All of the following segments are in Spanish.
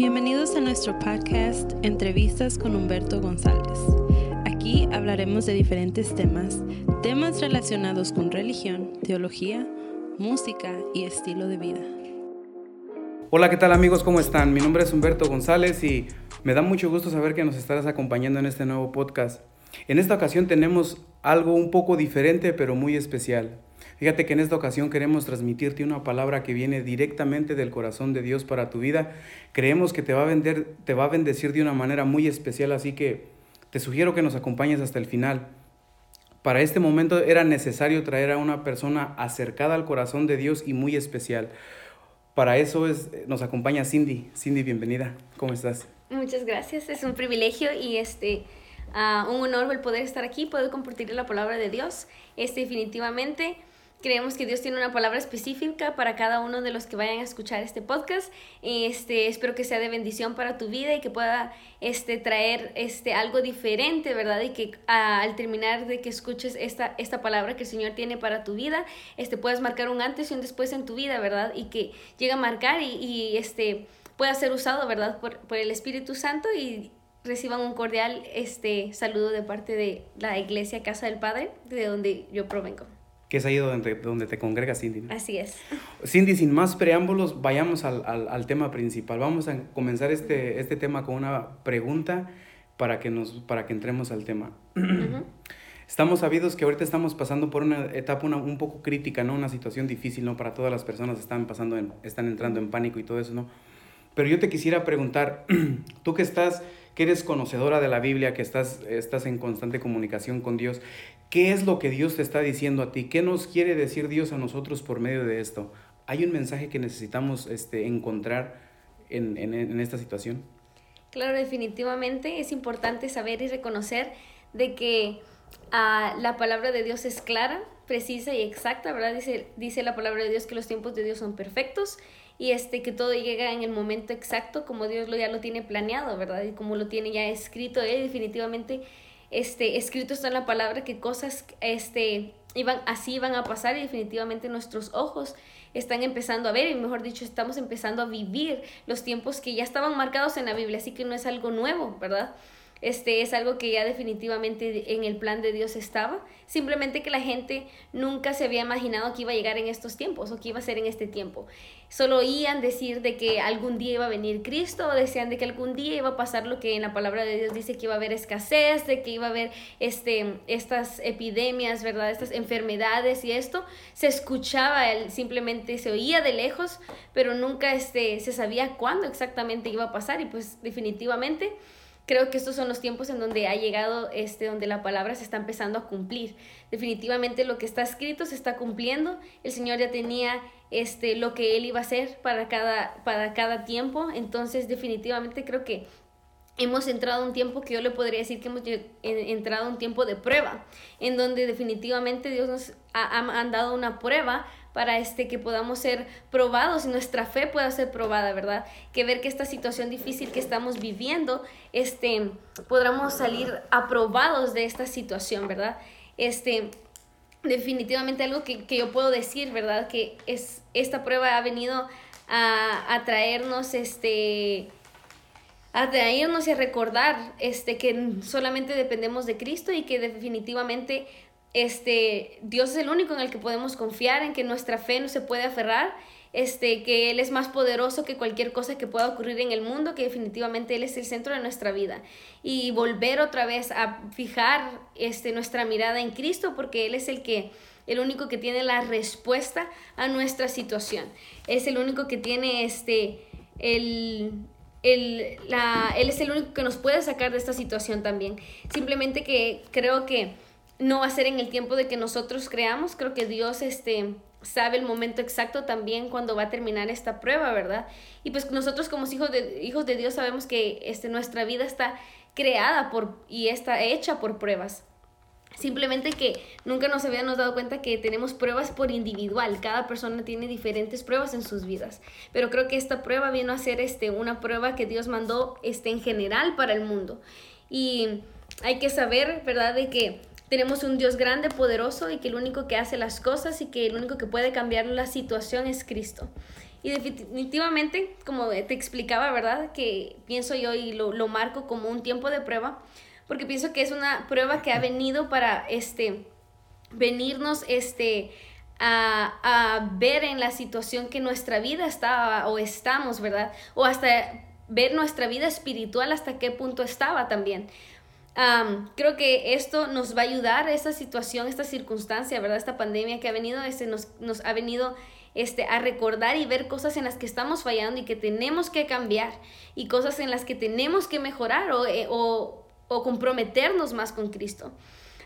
Bienvenidos a nuestro podcast Entrevistas con Humberto González. Aquí hablaremos de diferentes temas, temas relacionados con religión, teología, música y estilo de vida. Hola, ¿qué tal amigos? ¿Cómo están? Mi nombre es Humberto González y me da mucho gusto saber que nos estarás acompañando en este nuevo podcast. En esta ocasión tenemos algo un poco diferente pero muy especial. Fíjate que en esta ocasión queremos transmitirte una palabra que viene directamente del corazón de Dios para tu vida. Creemos que te va a, vender, te va a bendecir de una manera muy especial, así que te sugiero que nos acompañes hasta el final. Para este momento era necesario traer a una persona acercada al corazón de Dios y muy especial. Para eso es, nos acompaña Cindy. Cindy, bienvenida. ¿Cómo estás? Muchas gracias. Es un privilegio y este, uh, un honor el poder estar aquí, poder compartir la palabra de Dios. Este, definitivamente Creemos que Dios tiene una palabra específica para cada uno de los que vayan a escuchar este podcast. Este, espero que sea de bendición para tu vida y que pueda este, traer este, algo diferente, ¿verdad? Y que al terminar de que escuches esta, esta palabra que el Señor tiene para tu vida, este, puedas marcar un antes y un después en tu vida, ¿verdad? Y que llegue a marcar y, y este, pueda ser usado, ¿verdad? Por, por el Espíritu Santo y reciban un cordial este, saludo de parte de la iglesia Casa del Padre, de donde yo provengo que es ahí donde, donde te congregas, Cindy. Así es. Cindy, sin más preámbulos, vayamos al, al, al, tema principal. Vamos a comenzar este, este tema con una pregunta para que, nos, para que entremos al tema. Estamos sabidos que ahorita estamos pasando por una etapa una, un poco crítica, ¿no? Una situación difícil, ¿no? Para todas las personas están pasando, en, están entrando en pánico y todo eso, ¿no? Pero yo te quisiera preguntar, tú que estás, que eres conocedora de la Biblia, que estás, estás en constante comunicación con Dios, ¿Qué es lo que Dios te está diciendo a ti? ¿Qué nos quiere decir Dios a nosotros por medio de esto? ¿Hay un mensaje que necesitamos este, encontrar en, en, esta situación? Claro, definitivamente es importante saber y reconocer de que uh, la palabra de Dios es clara, precisa y exacta, ¿verdad? Dice, dice la palabra de Dios que los tiempos de Dios son perfectos y este que todo llega en el momento exacto como Dios lo, ya lo tiene planeado, ¿verdad? Y como lo tiene ya escrito Él, definitivamente este, escrito está en la palabra que cosas este, iban, así iban a pasar y definitivamente nuestros ojos están empezando a ver y mejor dicho estamos empezando a vivir los tiempos que ya estaban marcados en la Biblia, así que no es algo nuevo, ¿verdad? Este es algo que ya definitivamente en el plan de Dios estaba. Simplemente que la gente nunca se había imaginado que iba a llegar en estos tiempos o que iba a ser en este tiempo. Solo oían decir de que algún día iba a venir Cristo o decían de que algún día iba a pasar lo que en la palabra de Dios dice que iba a haber escasez, de que iba a haber este, estas epidemias, ¿verdad? Estas enfermedades y esto. Se escuchaba, simplemente se oía de lejos, pero nunca este, se sabía cuándo exactamente iba a pasar y pues definitivamente creo que estos son los tiempos en donde ha llegado, este, donde la palabra se está empezando a cumplir. Definitivamente lo que está escrito se está cumpliendo. El Señor ya tenía este, lo que Él iba a hacer para cada, para cada tiempo. Entonces, definitivamente creo que hemos entrado a un tiempo que yo le podría decir que hemos entrado a un tiempo de prueba, en donde definitivamente Dios nos ha, ha dado una prueba para este que podamos ser probados y nuestra fe pueda ser probada, ¿verdad? Que ver que esta situación difícil que estamos viviendo, este, podamos salir aprobados de esta situación, ¿verdad? Este, definitivamente algo que, que yo puedo decir, ¿verdad? Que es, esta prueba ha venido a, a traernos, este, a traernos y a recordar este, que solamente dependemos de Cristo y que definitivamente este, Dios es el único en el que podemos confiar, en que nuestra fe no se puede aferrar, este, que Él es más poderoso que cualquier cosa que pueda ocurrir en el mundo, que definitivamente Él es el centro de nuestra vida. Y volver otra vez a fijar este, nuestra mirada en Cristo, porque Él es el que el único que tiene la respuesta a nuestra situación. Es el único que tiene este, el, el, la, Él es el único que nos puede sacar de esta situación también. Simplemente que creo que no va a ser en el tiempo de que nosotros creamos. Creo que Dios este, sabe el momento exacto también cuando va a terminar esta prueba, ¿verdad? Y pues nosotros como hijos de, hijos de Dios sabemos que este, nuestra vida está creada por, y está hecha por pruebas. Simplemente que nunca nos habíamos dado cuenta que tenemos pruebas por individual. Cada persona tiene diferentes pruebas en sus vidas. Pero creo que esta prueba vino a ser este, una prueba que Dios mandó este, en general para el mundo. Y hay que saber, ¿verdad?, de que tenemos un Dios grande, poderoso y que el único que hace las cosas y que el único que puede cambiar la situación es Cristo. Y definitivamente, como te explicaba, ¿verdad? Que pienso yo y lo, lo marco como un tiempo de prueba, porque pienso que es una prueba que ha venido para este, venirnos este, a, a, ver en la situación que nuestra vida está o estamos, ¿verdad? O hasta ver nuestra vida espiritual hasta qué punto estaba también. Creo que esto nos va a ayudar, esta situación, esta circunstancia, ¿verdad? Esta pandemia que ha venido, este, nos, nos ha venido este, a recordar y ver cosas en las que estamos fallando y que tenemos que cambiar y cosas en las que tenemos que mejorar o, eh, o, o comprometernos más con Cristo.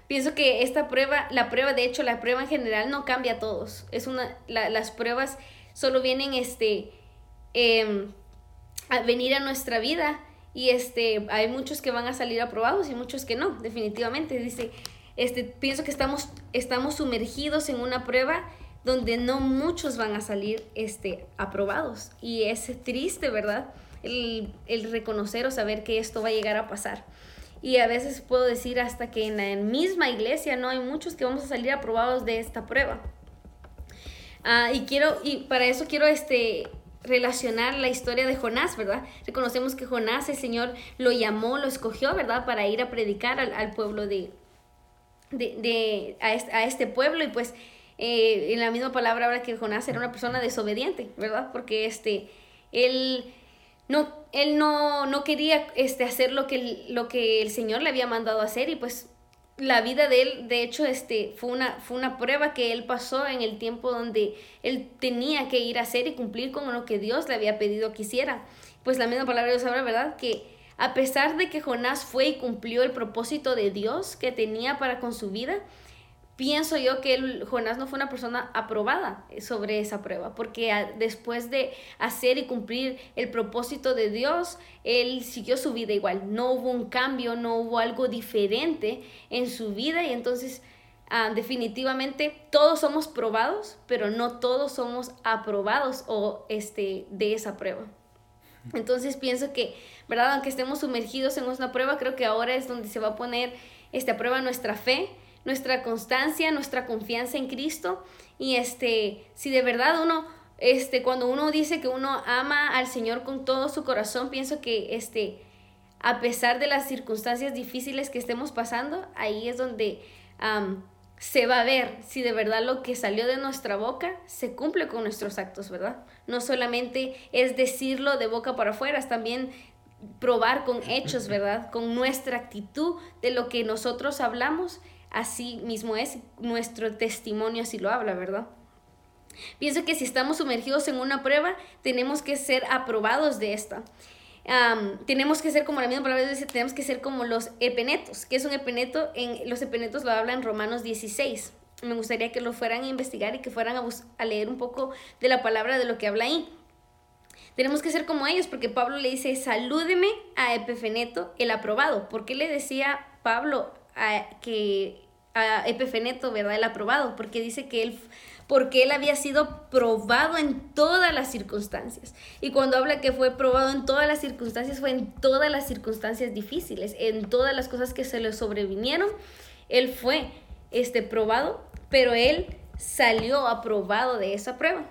Pienso que esta prueba, la prueba, de hecho, la prueba en general no cambia a todos. Es una, las pruebas solo vienen este, em, a venir a nuestra vida y este, hay muchos que van a salir aprobados y muchos que no, definitivamente. Dice, este, pienso que estamos, estamos sumergidos en una prueba donde no muchos van a salir este, aprobados. Y es triste, ¿verdad? El, el reconocer o saber que esto va a llegar a pasar. Y a veces puedo decir hasta que en la misma iglesia no hay muchos que vamos a salir aprobados de esta prueba. Ah, y quiero, y para eso quiero este, relacionar la historia de Jonás, ¿verdad? Reconocemos que Jonás, el Señor lo llamó, lo escogió, ¿verdad? Para ir a predicar al, pueblo de, de, a, este, pueblo y pues eh, en la misma palabra habla que Jonás era una persona desobediente, ¿verdad? Porque este, él no, él no, no quería este, hacer lo que, lo que el Señor le había mandado hacer y pues la vida de él, de hecho, este, fue, una, fue una prueba que él pasó en el tiempo donde él tenía que ir a hacer y cumplir con lo que Dios le había pedido que hiciera. Pues la misma palabra de Dios habla, ¿verdad? Que a pesar de que Jonás fue y cumplió el propósito de Dios que tenía para con su vida, pienso yo que Jonás no fue una persona aprobada sobre esa prueba, porque después de hacer y cumplir el propósito de Dios, él siguió su vida igual. No hubo un cambio, no hubo algo diferente en su vida y entonces ah, definitivamente todos somos probados, pero no todos somos aprobados o este, de esa prueba. Entonces pienso que, ¿verdad? Aunque estemos sumergidos en una prueba, creo que ahora es donde se va a poner este, a prueba nuestra fe, nuestra constancia, nuestra confianza en Cristo. Y este, si de verdad uno, este, cuando uno dice que uno ama al Señor con todo su corazón, pienso que este, a pesar de las circunstancias difíciles que estemos pasando, ahí es donde se va a ver si de verdad lo que salió de nuestra boca se cumple con nuestros actos, ¿verdad? No solamente es decirlo de boca para afuera, es también probar con hechos, ¿verdad? Con nuestra actitud de lo que nosotros hablamos así mismo es, nuestro testimonio así lo habla, ¿verdad? Pienso que si estamos sumergidos en una prueba, tenemos que ser aprobados de esta. tenemos que ser como la misma palabra dice, tenemos que ser como los epenetos. que es un epeneto? En, los epenetos lo hablan en Romanos 16. Me gustaría que lo fueran a investigar y que fueran a, a leer un poco de la palabra de lo que habla ahí. Tenemos que ser como ellos, porque Pablo le dice, salúdeme a Epifeneto, el aprobado. ¿Por qué le decía Pablo a, que a Epefeneto, ¿verdad? El aprobado, porque dice que él, porque él había sido probado en todas las circunstancias. Y cuando habla que fue probado en todas las circunstancias, fue en todas las circunstancias difíciles, en todas las cosas que se le sobrevinieron, él fue este, probado, pero él salió aprobado de esa prueba.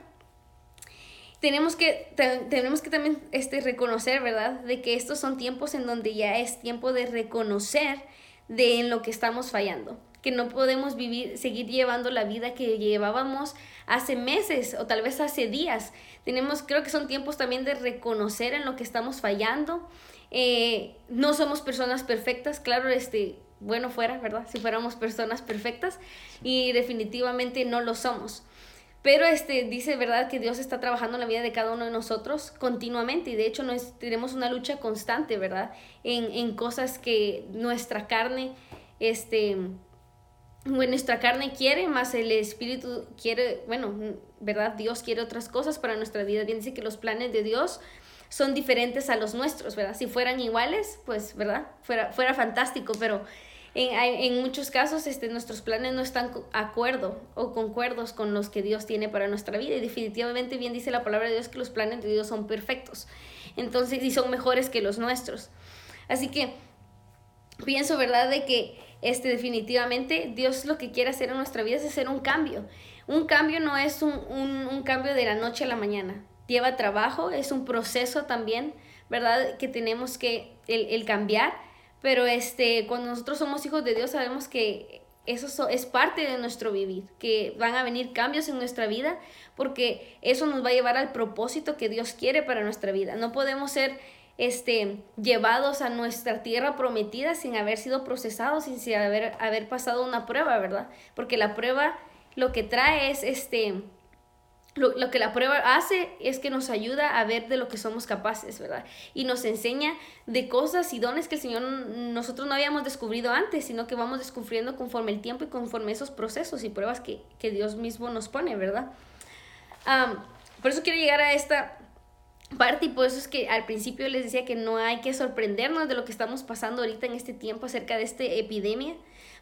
Tenemos que, tenemos que también este, reconocer, ¿verdad? De que estos son tiempos en donde ya es tiempo de reconocer de en lo que estamos fallando que no podemos vivir, seguir llevando la vida que llevábamos hace meses o tal vez hace días. Tenemos, creo que son tiempos también de reconocer en lo que estamos fallando. Eh, no somos personas perfectas, claro, este, bueno fuera, ¿verdad? Si fuéramos personas perfectas y definitivamente no lo somos. Pero este dice, ¿verdad? Que Dios está trabajando en la vida de cada uno de nosotros continuamente y de hecho nos, tenemos una lucha constante, ¿verdad? En, en cosas que nuestra carne, este, bueno, nuestra carne quiere, más el espíritu quiere, bueno, ¿verdad? Dios quiere otras cosas para nuestra vida. Bien dice que los planes de Dios son diferentes a los nuestros, ¿verdad? Si fueran iguales, pues, ¿verdad? Fuera, fuera fantástico, pero en, en muchos casos este, nuestros planes no están acuerdo o concuerdos con los que Dios tiene para nuestra vida. Y definitivamente bien dice la palabra de Dios que los planes de Dios son perfectos. Entonces, y son mejores que los nuestros. Así que pienso, ¿verdad? De que este, definitivamente Dios lo que quiere hacer en nuestra vida es hacer un cambio. Un cambio no es un, un, cambio de la noche a la mañana. lleva trabajo, es un proceso también, ¿verdad? Que tenemos que el, el cambiar, pero este, cuando nosotros somos hijos de Dios sabemos que eso es parte de nuestro vivir, que van a venir cambios en nuestra vida, porque eso nos va a llevar al propósito que Dios quiere para nuestra vida. No podemos ser este, llevados a nuestra tierra prometida sin haber sido procesados, sin haber, haber pasado una prueba, ¿verdad? Porque la prueba lo que trae es este, lo, que la prueba hace es que nos ayuda a ver de lo que somos capaces, ¿verdad? Y nos enseña de cosas y dones que el Señor nosotros no habíamos descubrido antes, sino que vamos descubriendo conforme el tiempo y conforme esos procesos y pruebas que, Dios mismo nos pone, ¿verdad? por eso quiero llegar a esta parte y por eso es que al principio les decía que no hay que sorprendernos de lo que estamos pasando ahorita en este tiempo acerca de esta epidemia,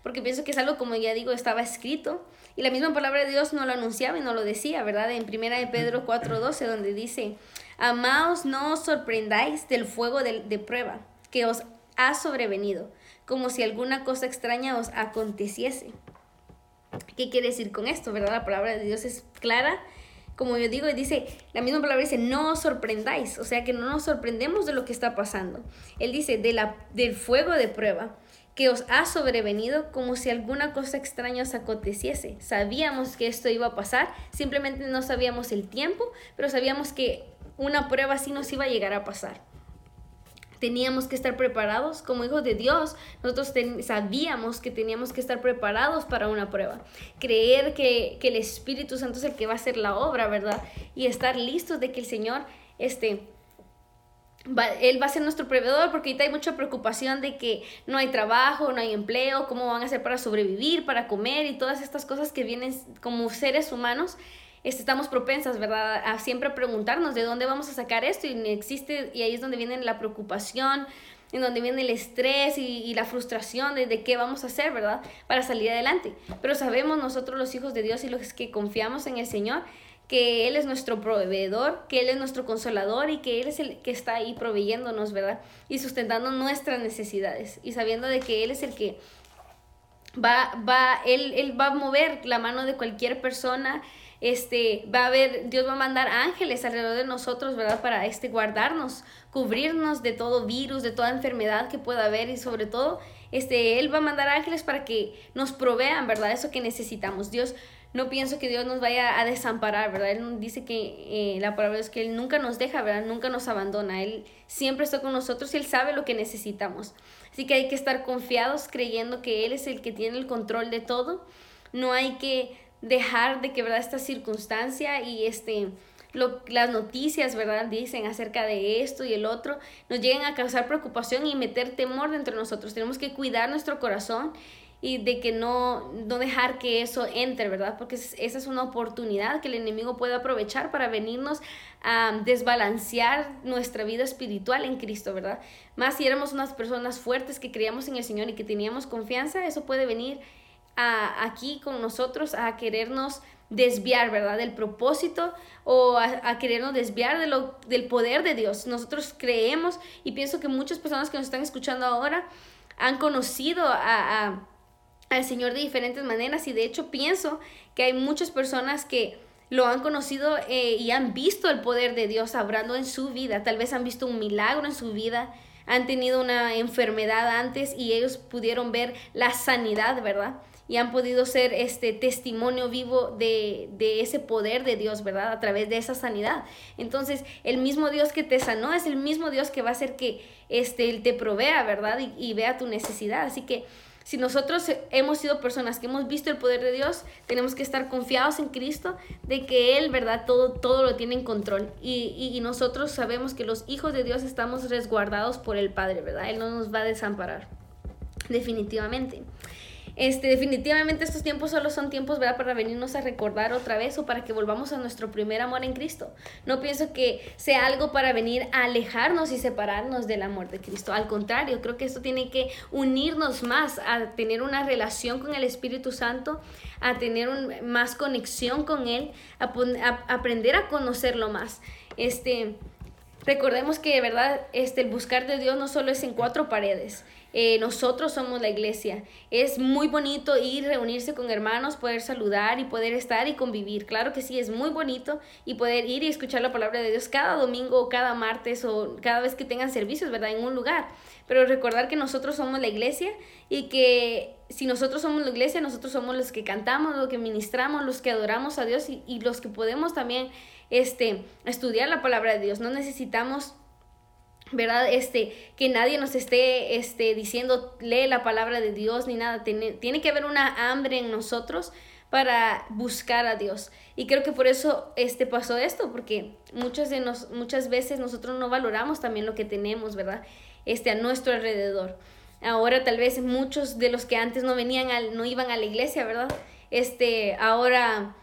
porque pienso que es algo, como ya digo, estaba escrito y la misma palabra de Dios no lo anunciaba y no lo decía, ¿verdad? En primera de Pedro 4:12, donde dice, amaos, no os sorprendáis del fuego de, de prueba que os ha sobrevenido, como si alguna cosa extraña os aconteciese. ¿Qué quiere decir con esto, verdad? La palabra de Dios es clara como yo digo, dice, la misma palabra dice, no os sorprendáis, o sea que no nos sorprendemos de lo que está pasando. Él dice, de la, del fuego de prueba que os ha sobrevenido como si alguna cosa extraña os aconteciese. Sabíamos que esto iba a pasar, simplemente no sabíamos el tiempo, pero sabíamos que una prueba así nos iba a llegar a pasar. Teníamos que estar preparados como hijos de Dios. Nosotros sabíamos que teníamos que estar preparados para una prueba. Creer que, que, el Espíritu Santo es el que va a hacer la obra, ¿verdad? Y estar listos de que el Señor este, él va a ser nuestro proveedor porque ahorita hay mucha preocupación de que no hay trabajo, no hay empleo, cómo van a hacer para sobrevivir, para comer y todas estas cosas que vienen como seres humanos. Este, estamos propensas, ¿verdad? A siempre preguntarnos de dónde vamos a sacar esto y existe, y ahí es donde viene la preocupación, en donde viene el estrés y, la frustración de, de, qué vamos a hacer, ¿verdad? Para salir adelante. Pero sabemos nosotros los hijos de Dios y los que confiamos en el Señor que Él es nuestro proveedor, que Él es nuestro consolador y que Él es el que está ahí proveyéndonos, ¿verdad? Y sustentando nuestras necesidades y sabiendo de que Él es el que va, va, Él, él va a mover la mano de cualquier persona, este, va a haber, Dios va a mandar ángeles alrededor de nosotros, ¿verdad? Para este, guardarnos, cubrirnos de todo virus, de toda enfermedad que pueda haber y sobre todo, este, Él va a mandar ángeles para que nos provean, ¿verdad? Eso que necesitamos. Dios no pienso que Dios nos vaya a desamparar, ¿verdad? Él dice que eh, la palabra es que Él nunca nos deja, ¿verdad? Nunca nos abandona. Él siempre está con nosotros y Él sabe lo que necesitamos. Así que hay que estar confiados creyendo que Él es el que tiene el control de todo. No hay que dejar de que, ¿verdad? Esta circunstancia y este... Lo, las noticias, ¿verdad? Dicen acerca de esto y el otro, nos lleguen a causar preocupación y meter temor dentro de nosotros. Tenemos que cuidar nuestro corazón y de que no, no dejar que eso entre, ¿verdad? Porque esa es una oportunidad que el enemigo puede aprovechar para venirnos a desbalancear nuestra vida espiritual en Cristo, ¿verdad? Más si éramos unas personas fuertes que creíamos en el Señor y que teníamos confianza, eso puede venir a, aquí con nosotros a querernos desviar, ¿verdad? Del propósito o a, querernos desviar de lo, del poder de Dios. Nosotros creemos y pienso que muchas personas que nos están escuchando ahora han conocido a al Señor de diferentes maneras y de hecho pienso que hay muchas personas que lo han conocido eh, y han visto el poder de Dios obrando en su vida, tal vez han visto un milagro en su vida, han tenido una enfermedad antes y ellos pudieron ver la sanidad, ¿verdad? Y han podido ser este testimonio vivo de, de, ese poder de Dios, ¿verdad? A través de esa sanidad. Entonces, el mismo Dios que te sanó es el mismo Dios que va a hacer que este, Él te provea, ¿verdad? Y, y vea tu necesidad. Así que si nosotros hemos sido personas que hemos visto el poder de Dios, tenemos que estar confiados en Cristo de que Él, ¿verdad? Todo, todo lo tiene en control. Y, y, nosotros sabemos que los hijos de Dios estamos resguardados por el Padre, ¿verdad? Él no nos va a desamparar, definitivamente. Este, definitivamente estos tiempos solo son tiempos ¿verdad? para venirnos a recordar otra vez o para que volvamos a nuestro primer amor en Cristo. No pienso que sea algo para venir a alejarnos y separarnos del amor de Cristo. Al contrario, creo que esto tiene que unirnos más a tener una relación con el Espíritu Santo, a tener más conexión con Él, a, a aprender a conocerlo más. Este, recordemos que de verdad este, el buscar de Dios no solo es en cuatro paredes. Eh, nosotros somos la iglesia. Es muy bonito ir, reunirse con hermanos, poder saludar y poder estar y convivir. Claro que sí, es muy bonito y poder ir y escuchar la palabra de Dios cada domingo o cada martes o cada vez que tengan servicios, ¿verdad? En un lugar. Pero recordar que nosotros somos la iglesia y que si nosotros somos la iglesia, nosotros somos los que cantamos, los que ministramos, los que adoramos a Dios y, y los que podemos también este, estudiar la palabra de Dios. No necesitamos ¿verdad? Este, que nadie nos esté este, diciendo, lee la palabra de Dios ni nada. Tiene, tiene que haber una hambre en nosotros para buscar a Dios. Y creo que por eso este, pasó esto, porque muchas, de nos, muchas veces nosotros no valoramos también lo que tenemos, ¿verdad? Este, a nuestro alrededor. Ahora tal vez muchos de los que antes no venían, al, no iban a la iglesia, ¿verdad? Este, ahora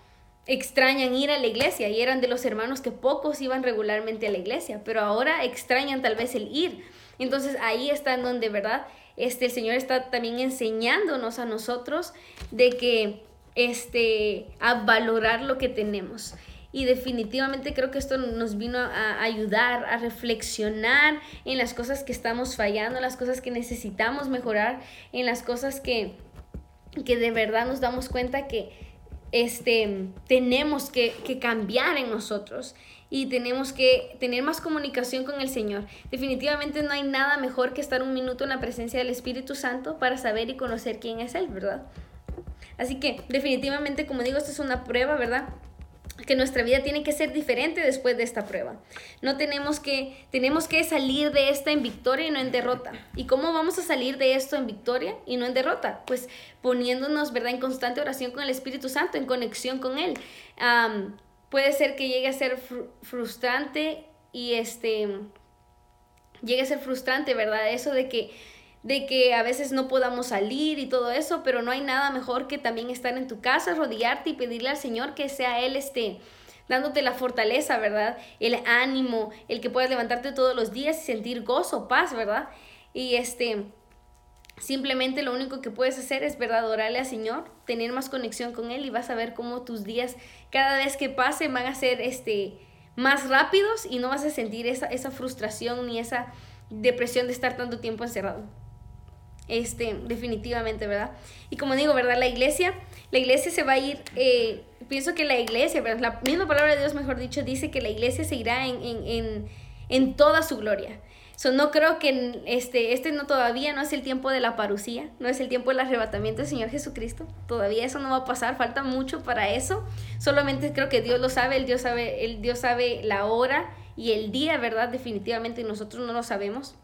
extrañan ir a la iglesia y eran de los hermanos que pocos iban regularmente a la iglesia, pero ahora extrañan tal vez el ir. Entonces ahí está en donde, ¿verdad? Este, el Señor está también enseñándonos a nosotros de que, este, a valorar lo que tenemos. Y definitivamente creo que esto nos vino a ayudar a reflexionar en las cosas que estamos fallando, las cosas que necesitamos mejorar, en las cosas que, que de verdad nos damos cuenta que, este, tenemos que, cambiar en nosotros y tenemos que tener más comunicación con el Señor. Definitivamente no hay nada mejor que estar un minuto en la presencia del Espíritu Santo para saber y conocer quién es Él, ¿verdad? Así que definitivamente, como digo, esto es una prueba, ¿verdad? Que nuestra vida tiene que ser diferente después de esta prueba. No tenemos que, tenemos que salir de esta en victoria y no en derrota. ¿Y cómo vamos a salir de esto en victoria y no en derrota? Pues poniéndonos, ¿verdad?, en constante oración con el Espíritu Santo, en conexión con Él. puede ser que llegue a ser frustrante y este, llegue a ser frustrante, ¿verdad? Eso de que de que a veces no podamos salir y todo eso, pero no hay nada mejor que también estar en tu casa, rodearte y pedirle al Señor que sea Él este dándote la fortaleza, ¿verdad? El ánimo, el que puedas levantarte todos los días y sentir gozo, paz, ¿verdad? Y este simplemente lo único que puedes hacer es, ¿verdad? Adorarle al Señor, tener más conexión con Él y vas a ver cómo tus días cada vez que pase van a ser este más rápidos y no vas a sentir esa, esa frustración ni esa depresión de estar tanto tiempo encerrado este, definitivamente, ¿verdad? Y como digo, ¿verdad? La iglesia, la iglesia se va a ir, eh, pienso que la iglesia, ¿verdad? La misma palabra de Dios, mejor dicho, dice que la iglesia se irá en, en, en, en toda su gloria. So, no creo que este, este no todavía no es el tiempo de la parucía, no es el tiempo del arrebatamiento del Señor Jesucristo. Todavía eso no va a pasar, falta mucho para eso. Solamente creo que Dios lo sabe, el Dios sabe, el Dios sabe la hora y el día, ¿verdad? Definitivamente nosotros no lo sabemos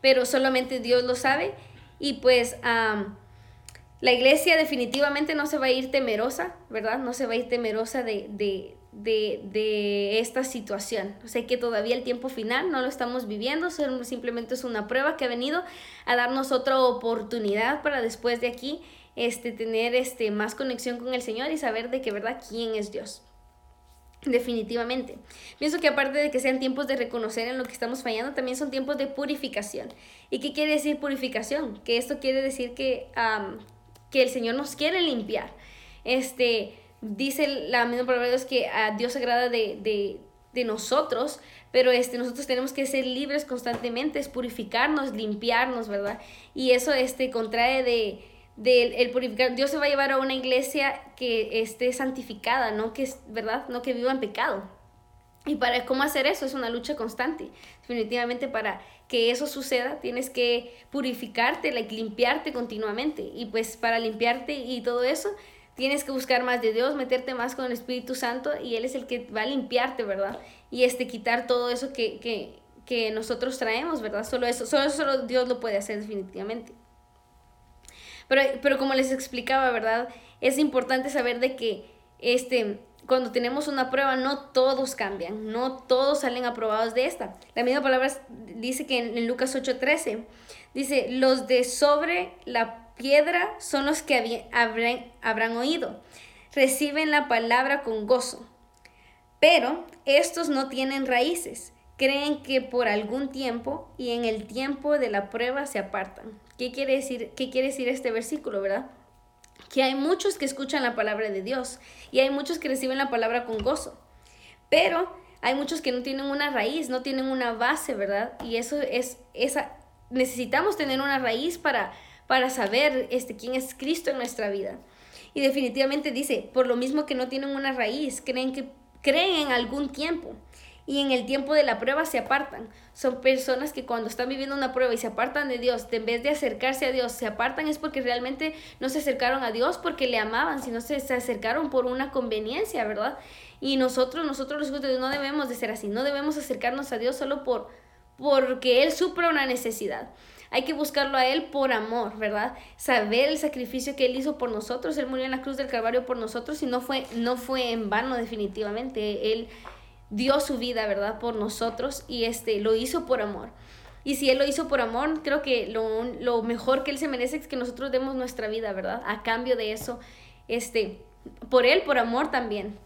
pero solamente Dios lo sabe. Y pues la iglesia definitivamente no se va a ir temerosa, ¿verdad? No se va a ir temerosa de, de, de, de esta situación. Sé que todavía el tiempo final no lo estamos viviendo, simplemente es una prueba que ha venido a darnos otra oportunidad para después de aquí este, tener este, más conexión con el Señor y saber de que, ¿verdad?, quién es Dios. Definitivamente. Pienso que aparte de que sean tiempos de reconocer en lo que estamos fallando, también son tiempos de purificación. ¿Y qué quiere decir purificación? Que esto quiere decir que, que el Señor nos quiere limpiar. Este, dice la misma palabra de Dios que a Dios agrada de, de, de nosotros, pero este, nosotros tenemos que ser libres constantemente, es purificarnos, limpiarnos, ¿verdad? Y eso este, contrae de del el purificar. Dios se va a llevar a una iglesia que esté santificada, no que, ¿verdad? No que viva en pecado. Y para cómo hacer eso es una lucha constante. Definitivamente para que eso suceda tienes que purificarte, limpiarte continuamente. Y pues para limpiarte y todo eso tienes que buscar más de Dios, meterte más con el Espíritu Santo y Él es el que va a limpiarte, ¿verdad? Y este quitar todo eso que, que, que nosotros traemos, ¿verdad? Solo eso, solo, solo Dios lo puede hacer definitivamente. Pero, como les explicaba, ¿verdad? Es importante saber de que este, cuando tenemos una prueba no todos cambian, no todos salen aprobados de esta. La misma palabra dice que en, Lucas 8:13 dice, los de sobre la piedra son los que habrán, habrán oído, reciben la palabra con gozo, pero estos no tienen raíces creen que por algún tiempo y en el tiempo de la prueba se apartan. ¿Qué quiere decir, qué quiere decir este versículo, verdad? Que hay muchos que escuchan la palabra de Dios y hay muchos que reciben la palabra con gozo. Pero hay muchos que no tienen una raíz, no tienen una base, ¿verdad? Y eso es, esa, necesitamos tener una raíz para, para saber este, quién es Cristo en nuestra vida. Y definitivamente dice, por lo mismo que no tienen una raíz, creen que creen en algún tiempo y en el tiempo de la prueba se apartan. Son personas que cuando están viviendo una prueba y se apartan de Dios, en vez de acercarse a Dios, se apartan es porque realmente no se acercaron a Dios porque le amaban, sino se, se acercaron por una conveniencia, ¿verdad? Y nosotros, nosotros los hijos de Dios no debemos de ser así, no debemos acercarnos a Dios solo por porque Él supra una necesidad. Hay que buscarlo a Él por amor, ¿verdad? Saber el sacrificio que Él hizo por nosotros. Él murió en la cruz del Calvario por nosotros y no fue, no fue en vano definitivamente. Él dio su vida, ¿verdad? Por nosotros y este, lo hizo por amor. Y si Él lo hizo por amor, creo que lo, lo mejor que Él se merece es que nosotros demos nuestra vida, ¿verdad? A cambio de eso, este, por Él, por amor también.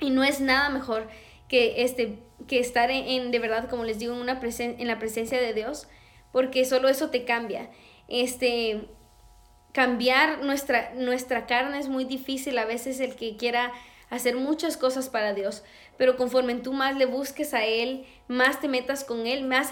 Y no es nada mejor que, este, que estar en, de verdad, como les digo, en, una en la presencia de Dios, porque solo eso te cambia. Este, cambiar nuestra, nuestra carne es muy difícil a veces el que quiera hacer muchas cosas para Dios, pero conforme tú más le busques a Él, más te metas con Él, más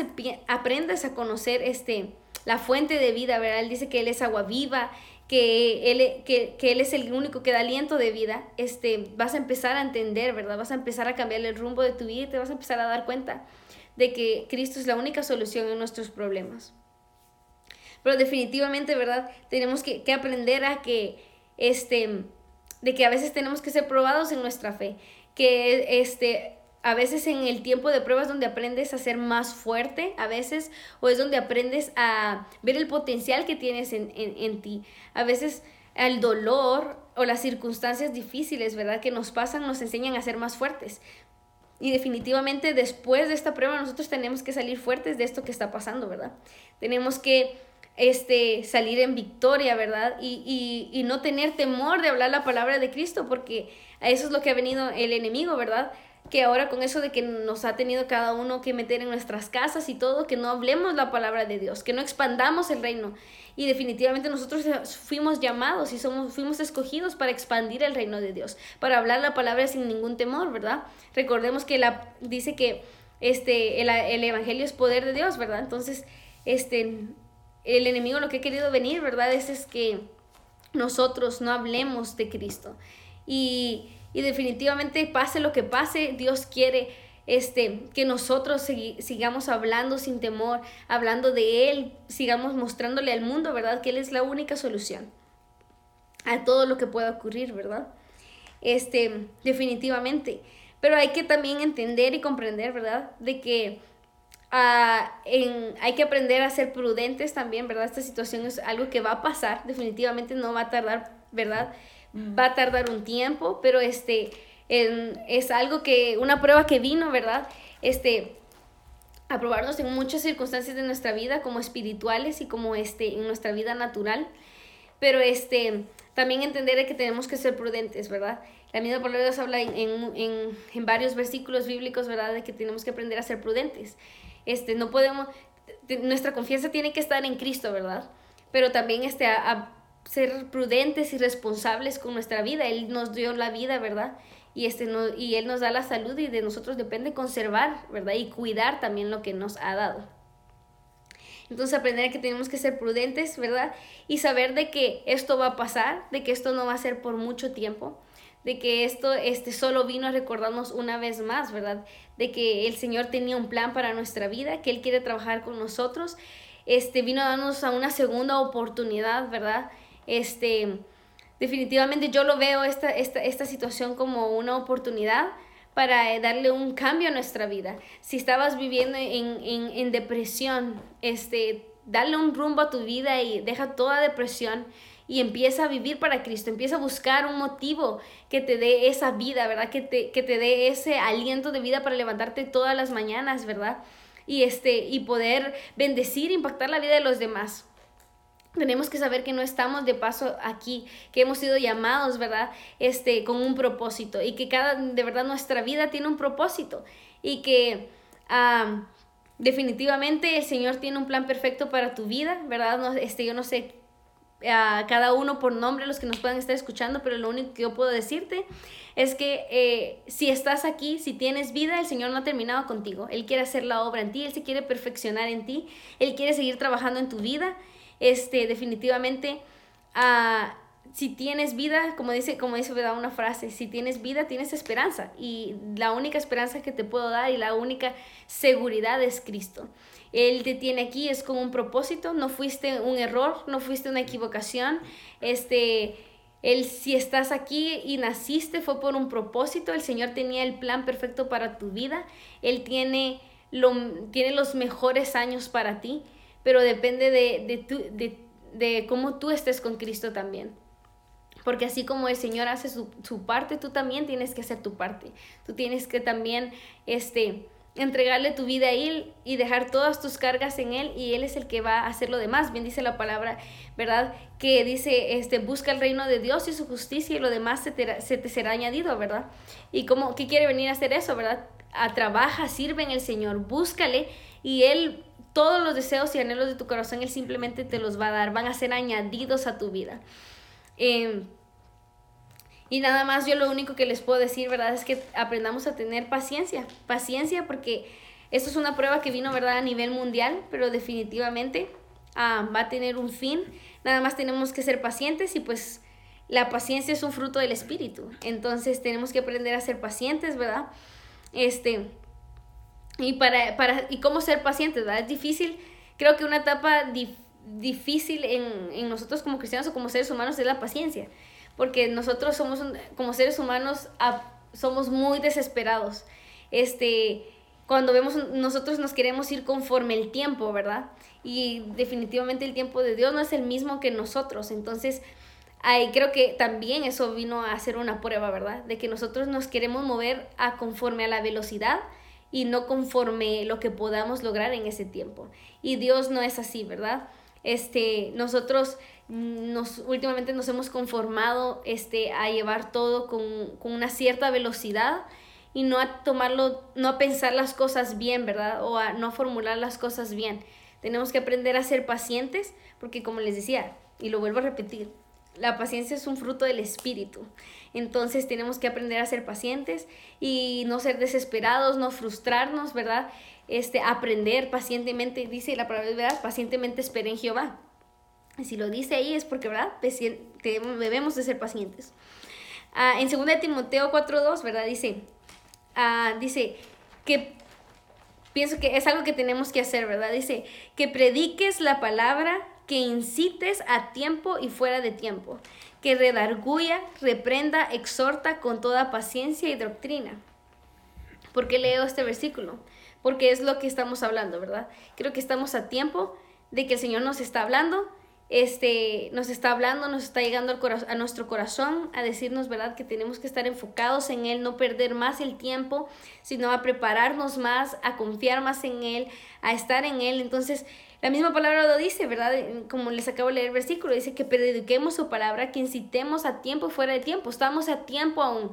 aprendas a conocer este, la fuente de vida, ¿verdad? Él dice que Él es agua viva, que él, que, que él es el único que da aliento de vida, este, vas a empezar a entender, ¿verdad? Vas a empezar a cambiar el rumbo de tu vida y te vas a empezar a dar cuenta de que Cristo es la única solución en nuestros problemas. Pero definitivamente, ¿verdad? Tenemos que, que aprender a que, este, de que a veces tenemos que ser probados en nuestra fe, que este, a veces en el tiempo de pruebas donde aprendes a ser más fuerte, a veces, o es donde aprendes a ver el potencial que tienes en, en, ti. A veces el dolor o las circunstancias difíciles, ¿verdad? Que nos pasan nos enseñan a ser más fuertes. Y definitivamente después de esta prueba nosotros tenemos que salir fuertes de esto que está pasando, ¿verdad? Tenemos que este, salir en victoria, ¿verdad? Y, y, y no tener temor de hablar la palabra de Cristo, porque eso es lo que ha venido el enemigo, ¿verdad? que ahora con eso de que nos ha tenido cada uno que meter en nuestras casas y todo, que no hablemos la palabra de Dios, que no expandamos el reino. Y definitivamente nosotros fuimos llamados y somos, fuimos escogidos para expandir el reino de Dios, para hablar la palabra sin ningún temor, ¿verdad? Recordemos que la, dice que este, el, el evangelio es poder de Dios, ¿verdad? Entonces, este, el enemigo lo que ha querido venir, ¿verdad? Es, es que nosotros no hablemos de Cristo. Y y definitivamente pase lo que pase, Dios quiere este, que nosotros sigamos hablando sin temor, hablando de Él, sigamos mostrándole al mundo, ¿verdad? Que Él es la única solución a todo lo que pueda ocurrir, ¿verdad? Este, definitivamente. Pero hay que también entender y comprender, ¿verdad? De que ah, en, hay que aprender a ser prudentes también, ¿verdad? Esta situación es algo que va a pasar, definitivamente no va a tardar, ¿verdad? Va a tardar un tiempo, pero este, es algo que, una prueba que vino, ¿verdad? Este, a probarnos en muchas circunstancias de nuestra vida, como espirituales y como este, en nuestra vida natural. Pero este, también entender que tenemos que ser prudentes, ¿verdad? La misma palabra de Dios habla en, en, en, varios versículos bíblicos, ¿verdad? De que tenemos que aprender a ser prudentes. Este, no podemos, nuestra confianza tiene que estar en Cristo, ¿verdad? Pero también este, a, ser prudentes y responsables con nuestra vida. Él nos dio la vida, ¿verdad? Y, este no, y Él nos da la salud y de nosotros depende conservar, ¿verdad? Y cuidar también lo que nos ha dado. Entonces aprender que tenemos que ser prudentes, ¿verdad? Y saber de que esto va a pasar, de que esto no va a ser por mucho tiempo, de que esto este, solo vino a recordarnos una vez más, ¿verdad? De que el Señor tenía un plan para nuestra vida, que Él quiere trabajar con nosotros, este, vino a darnos a una segunda oportunidad, ¿verdad? Este, definitivamente yo lo veo esta, esta, esta situación como una oportunidad para eh, darle un cambio a nuestra vida. Si estabas viviendo en, en, en, depresión, este, dale un rumbo a tu vida y deja toda depresión y empieza a vivir para Cristo, empieza a buscar un motivo que te dé esa vida, ¿verdad? Que te, que te dé ese aliento de vida para levantarte todas las mañanas, ¿verdad? Y, este, y poder bendecir, impactar la vida de los demás. Tenemos que saber que no estamos de paso aquí, que hemos sido llamados, ¿verdad? Este, con un propósito y que cada, de verdad, nuestra vida tiene un propósito y que definitivamente el Señor tiene un plan perfecto para tu vida, ¿verdad? No, este, yo no sé a cada uno por nombre, los que nos puedan estar escuchando, pero lo único que yo puedo decirte es que eh, si estás aquí, si tienes vida, el Señor no ha terminado contigo. Él quiere hacer la obra en ti, Él se quiere perfeccionar en ti, Él quiere seguir trabajando en tu vida. Este, definitivamente, uh, si tienes vida, como dice, como dice ¿verdad? una frase, si tienes vida, tienes esperanza. Y la única esperanza que te puedo dar y la única seguridad es Cristo. Él te tiene aquí, es con un propósito, no fuiste un error, no fuiste una equivocación. Este, él, si estás aquí y naciste, fue por un propósito. El Señor tenía el plan perfecto para tu vida. Él tiene, lo, tiene los mejores años para ti, pero depende de, de, tu, de, de cómo tú estés con Cristo también. Porque así como el Señor hace su, su, parte, tú también tienes que hacer tu parte. Tú tienes que también, este, entregarle tu vida a Él y dejar todas tus cargas en Él y Él es el que va a hacer lo demás. Bien dice la palabra, ¿verdad? Que dice, este, busca el reino de Dios y su justicia y lo demás se te, se te será añadido, ¿verdad? Y cómo, ¿qué quiere venir a hacer eso, verdad? A trabaja, sirve en el Señor, búscale y Él, todos los deseos y anhelos de tu corazón, Él simplemente te los va a dar, van a ser añadidos a tu vida. Eh, y nada más yo lo único que les puedo decir, ¿verdad? Es que aprendamos a tener paciencia. Paciencia porque esto es una prueba que vino, ¿verdad? A nivel mundial, pero definitivamente ah, va a tener un fin. Nada más tenemos que ser pacientes y pues la paciencia es un fruto del espíritu. Entonces tenemos que aprender a ser pacientes, ¿verdad? Este, y para, para, y cómo ser pacientes, ¿verdad? Es difícil, creo que una etapa difícil en, en nosotros como cristianos o como seres humanos es la paciencia porque nosotros somos, como seres humanos, somos muy desesperados. Este, cuando vemos, nosotros nos queremos ir conforme el tiempo, ¿verdad? Y definitivamente el tiempo de Dios no es el mismo que nosotros. Entonces, ahí creo que también eso vino a ser una prueba, ¿verdad? De que nosotros nos queremos mover a conforme a la velocidad y no conforme lo que podamos lograr en ese tiempo. Y Dios no es así, ¿verdad? Este, nosotros nos, últimamente nos hemos conformado este, a llevar todo con, con, una cierta velocidad y no a tomarlo, no a pensar las cosas bien, ¿verdad? O a no formular las cosas bien. Tenemos que aprender a ser pacientes porque como les decía, y lo vuelvo a repetir, la paciencia es un fruto del espíritu. Entonces tenemos que aprender a ser pacientes y no ser desesperados, no frustrarnos, ¿verdad? Este, aprender pacientemente, dice la palabra de verdad, pacientemente espera en Jehová. Si lo dice ahí es porque, ¿verdad? Debemos de ser pacientes. Ah, en 2 Timoteo 4.2, ¿verdad? Dice, ah, dice que pienso que es algo que tenemos que hacer, ¿verdad? Dice que prediques la palabra, que incites a tiempo y fuera de tiempo, que redarguya, reprenda, exhorta con toda paciencia y doctrina. ¿Por qué leo este versículo? Porque es lo que estamos hablando, ¿verdad? Creo que estamos a tiempo de que el Señor nos está hablando este, nos está hablando, nos está llegando al a nuestro corazón a decirnos, ¿verdad?, que tenemos que estar enfocados en Él, no perder más el tiempo, sino a prepararnos más, a confiar más en Él, a estar en Él. Entonces, la misma palabra lo dice, ¿verdad? Como les acabo de leer el versículo, dice que prediquemos su palabra, que incitemos a tiempo y fuera de tiempo. Estamos a tiempo aún.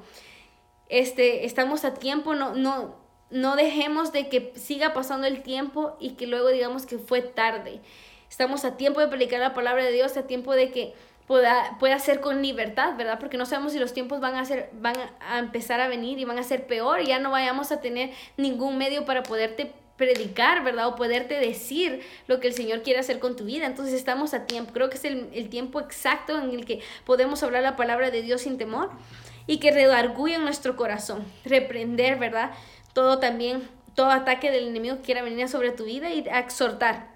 Este, estamos a tiempo, no, no, no dejemos de que siga pasando el tiempo y que luego digamos que fue tarde. Estamos a tiempo de predicar la palabra de Dios, a tiempo de que pueda, pueda ser con libertad, ¿verdad? Porque no sabemos si los tiempos van a, ser, van a empezar a venir y van a ser peor y ya no vayamos a tener ningún medio para poderte predicar, ¿verdad? O poderte decir lo que el Señor quiere hacer con tu vida. Entonces estamos a tiempo. Creo que es el, el tiempo exacto en el que podemos hablar la palabra de Dios sin temor y que redarguya en nuestro corazón. Reprender, ¿verdad? Todo también, todo ataque del enemigo que quiera venir sobre tu vida y exhortar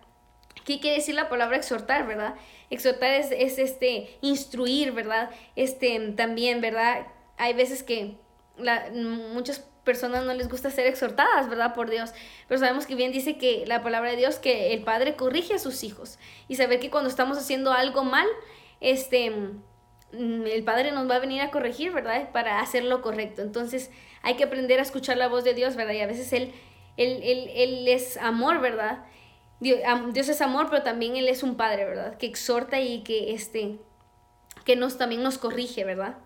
¿Qué quiere decir la palabra exhortar, verdad? Exhortar es, es este, instruir, ¿verdad? Este, también, ¿verdad? Hay veces que la, muchas personas no les gusta ser exhortadas, ¿verdad? Por Dios. Pero sabemos que bien dice que la palabra de Dios, que el Padre corrige a sus hijos. Y saber que cuando estamos haciendo algo mal, este, el Padre nos va a venir a corregir, ¿verdad? Para hacer lo correcto. Entonces hay que aprender a escuchar la voz de Dios, ¿verdad? Y a veces Él, él, él, él es amor, ¿verdad? Dios, es amor, pero también Él es un Padre, ¿verdad? Que exhorta y que, este, que nos, también nos corrige, ¿verdad?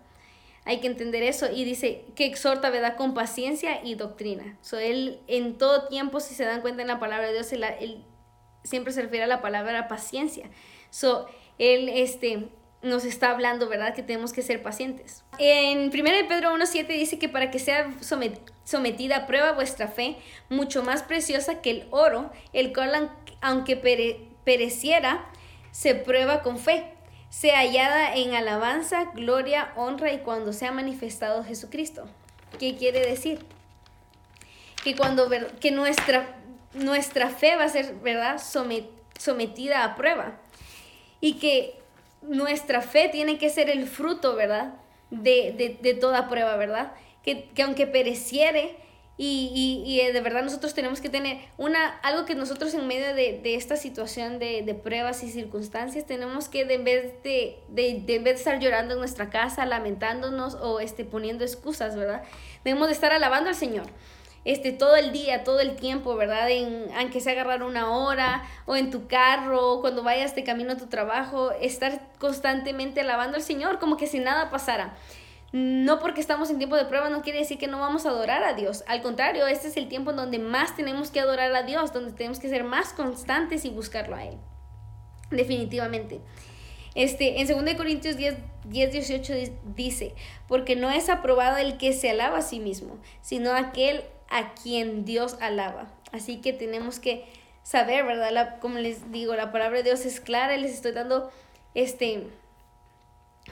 Hay que entender eso. Y dice que exhorta, ¿verdad? Con paciencia y doctrina. So, él en todo tiempo, si se dan cuenta en la palabra de Dios, él, siempre se refiere a la palabra paciencia. So, él este, nos está hablando, ¿verdad? Que tenemos que ser pacientes. En 1 Pedro 1.7 dice que para que sea sometida a prueba vuestra fe, mucho más preciosa que el oro, el cual aunque pereciera, se prueba con fe, sea hallada en alabanza, gloria, honra y cuando sea manifestado Jesucristo. ¿Qué quiere decir? Que cuando que nuestra, nuestra fe va a ser, ¿verdad?, sometida a prueba. Y que nuestra fe tiene que ser el fruto, ¿verdad?, de, de toda prueba, ¿verdad? Que, que aunque pereciere, y, y, eh, de verdad nosotros tenemos que tener una, algo que nosotros en medio de, de esta situación de, de, pruebas y circunstancias tenemos que en vez de, de, de, en vez de estar llorando en nuestra casa, lamentándonos o este, poniendo excusas, ¿verdad? Debemos de estar alabando al Señor. Este, todo el día, todo el tiempo, ¿verdad? En, aunque sea agarrar una hora o en tu carro, cuando vayas de camino a tu trabajo, estar constantemente alabando al Señor como que si nada pasara. No porque estamos en tiempo de prueba no quiere decir que no vamos a adorar a Dios. Al contrario, este es el tiempo en donde más tenemos que adorar a Dios, donde tenemos que ser más constantes y buscarlo a Él. Definitivamente. Este, en 2 Corintios 10, 10, 18 dice, porque no es aprobado el que se alaba a sí mismo, sino aquel a quien Dios alaba. Así que tenemos que saber, ¿verdad? como les digo, la palabra de Dios es clara, les estoy dando este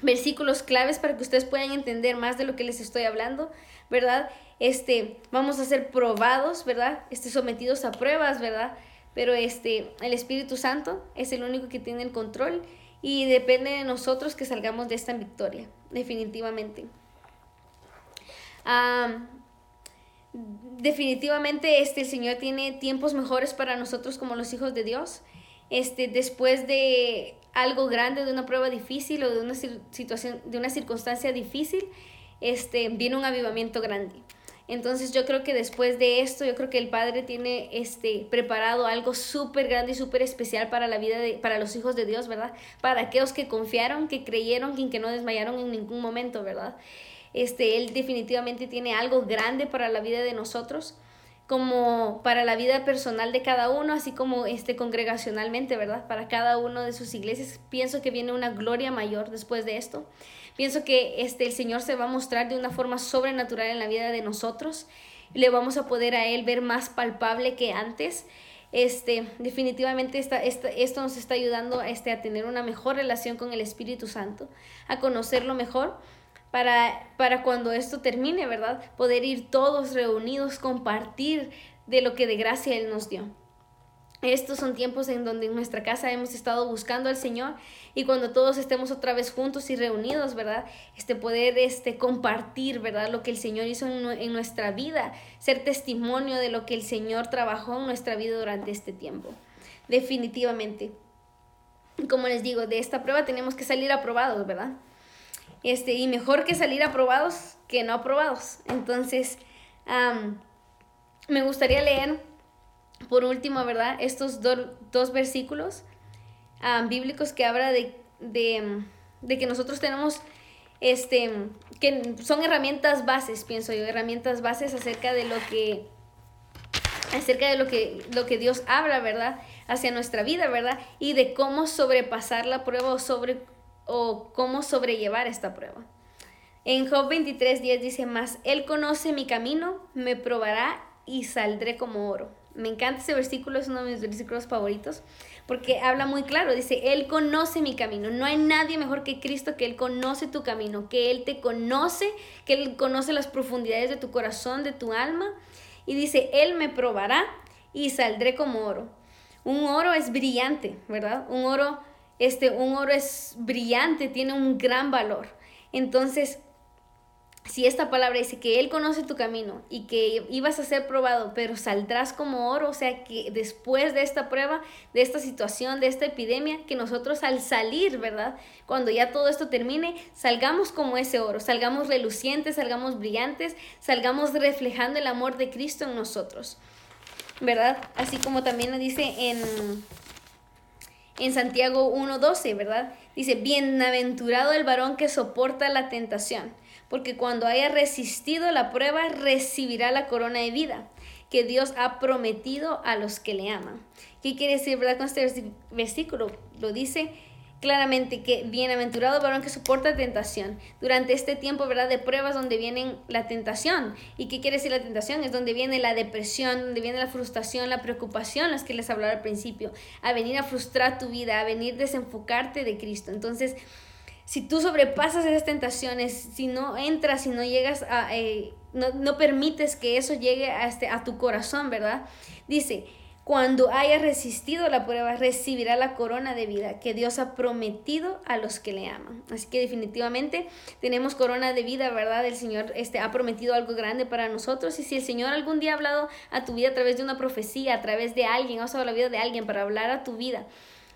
versículos claves para que ustedes puedan entender más de lo que les estoy hablando, ¿verdad? Este, vamos a ser probados, ¿verdad? Este, sometidos a pruebas, ¿verdad? Pero este, el Espíritu Santo es el único que tiene el control y depende de nosotros que salgamos de esta victoria, definitivamente. definitivamente este, el Señor tiene tiempos mejores para nosotros como los hijos de Dios. Este, después de algo grande, de una prueba difícil o de una situación, de una circunstancia difícil, este, viene un avivamiento grande. Entonces yo creo que después de esto, yo creo que el Padre tiene este, preparado algo súper grande y súper especial para la vida de, para los hijos de Dios, ¿verdad? Para aquellos que confiaron, que creyeron y que no desmayaron en ningún momento, ¿verdad? Este, él definitivamente tiene algo grande para la vida de nosotros como para la vida personal de cada uno, así como este congregacionalmente, ¿verdad? Para cada uno de sus iglesias. Pienso que viene una gloria mayor después de esto. Pienso que este el Señor se va a mostrar de una forma sobrenatural en la vida de nosotros. Le vamos a poder a él ver más palpable que antes. Este, definitivamente esta, esto nos está ayudando este, a tener una mejor relación con el Espíritu Santo, a conocerlo mejor para, para cuando esto termine, ¿verdad? Poder ir todos reunidos, compartir de lo que de gracia Él nos dio. Estos son tiempos en donde en nuestra casa hemos estado buscando al Señor y cuando todos estemos otra vez juntos y reunidos, ¿verdad? Este poder este compartir, ¿verdad? Lo que el Señor hizo en, en, nuestra vida, ser testimonio de lo que el Señor trabajó en nuestra vida durante este tiempo. Definitivamente. Como les digo, de esta prueba tenemos que salir aprobados, ¿verdad? Este, y mejor que salir aprobados que no aprobados. Entonces, me gustaría leer, por último, ¿verdad? Estos dos versículos bíblicos que habla de, de, de, que nosotros tenemos, este, que son herramientas bases, pienso yo, herramientas bases acerca de lo que acerca de lo que, lo que Dios habla, ¿verdad? Hacia nuestra vida, ¿verdad? Y de cómo sobrepasar la prueba o sobre o cómo sobrellevar esta prueba. En Job 23, 10 dice más, Él conoce mi camino, me probará y saldré como oro. Me encanta ese versículo, es uno de mis versículos favoritos, porque habla muy claro, dice, Él conoce mi camino. No hay nadie mejor que Cristo que Él conoce tu camino, que Él te conoce, que Él conoce las profundidades de tu corazón, de tu alma. Y dice, Él me probará y saldré como oro. Un oro es brillante, ¿verdad? Un oro este, un oro es brillante, tiene un gran valor. Entonces, si esta palabra dice que Él conoce tu camino y que ibas a ser probado, pero saldrás como oro, o sea que después de esta prueba, de esta situación, de esta epidemia, que nosotros al salir, ¿verdad? Cuando ya todo esto termine, salgamos como ese oro, salgamos relucientes, salgamos brillantes, salgamos reflejando el amor de Cristo en nosotros, ¿verdad? Así como también dice en en Santiago 1.12, ¿verdad? Dice, bienaventurado el varón que soporta la tentación, porque cuando haya resistido la prueba recibirá la corona de vida que Dios ha prometido a los que le aman. ¿Qué quiere decir, verdad, con este versículo? Lo dice claramente que bienaventurado varón que soporta tentación. Durante este tiempo, ¿verdad? De pruebas donde viene la tentación. ¿Y qué quiere decir la tentación? Es donde viene la depresión, donde viene la frustración, la preocupación, las que les hablaba al principio. A venir a frustrar tu vida, a venir a desenfocarte de Cristo. Entonces, si tú sobrepasas esas tentaciones, si no entras, si no llegas a... Eh, no, no, permites que eso llegue a, este, a tu corazón, ¿verdad? Dice, cuando haya resistido la prueba, recibirá la corona de vida que Dios ha prometido a los que le aman. Así que definitivamente tenemos corona de vida, ¿verdad? El Señor este, ha prometido algo grande para nosotros. Y si el Señor algún día ha hablado a tu vida a través de una profecía, a través de alguien, ha usado la vida de alguien para hablar a tu vida,